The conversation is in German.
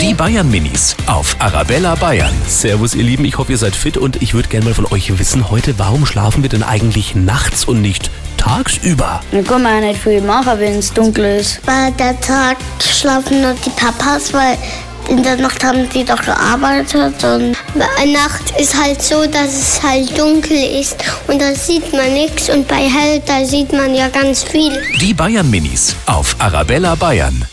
Die Bayern Minis auf Arabella Bayern. Servus, ihr Lieben, ich hoffe, ihr seid fit und ich würde gerne mal von euch wissen heute, warum schlafen wir denn eigentlich nachts und nicht tagsüber? Da kann man ja nicht viel machen, wenn es dunkel ist. Weil der Tag schlafen nur die Papas, weil in der Nacht haben die doch gearbeitet und bei Nacht ist halt so, dass es halt dunkel ist und da sieht man nichts und bei hell, da sieht man ja ganz viel. Die Bayern Minis auf Arabella Bayern.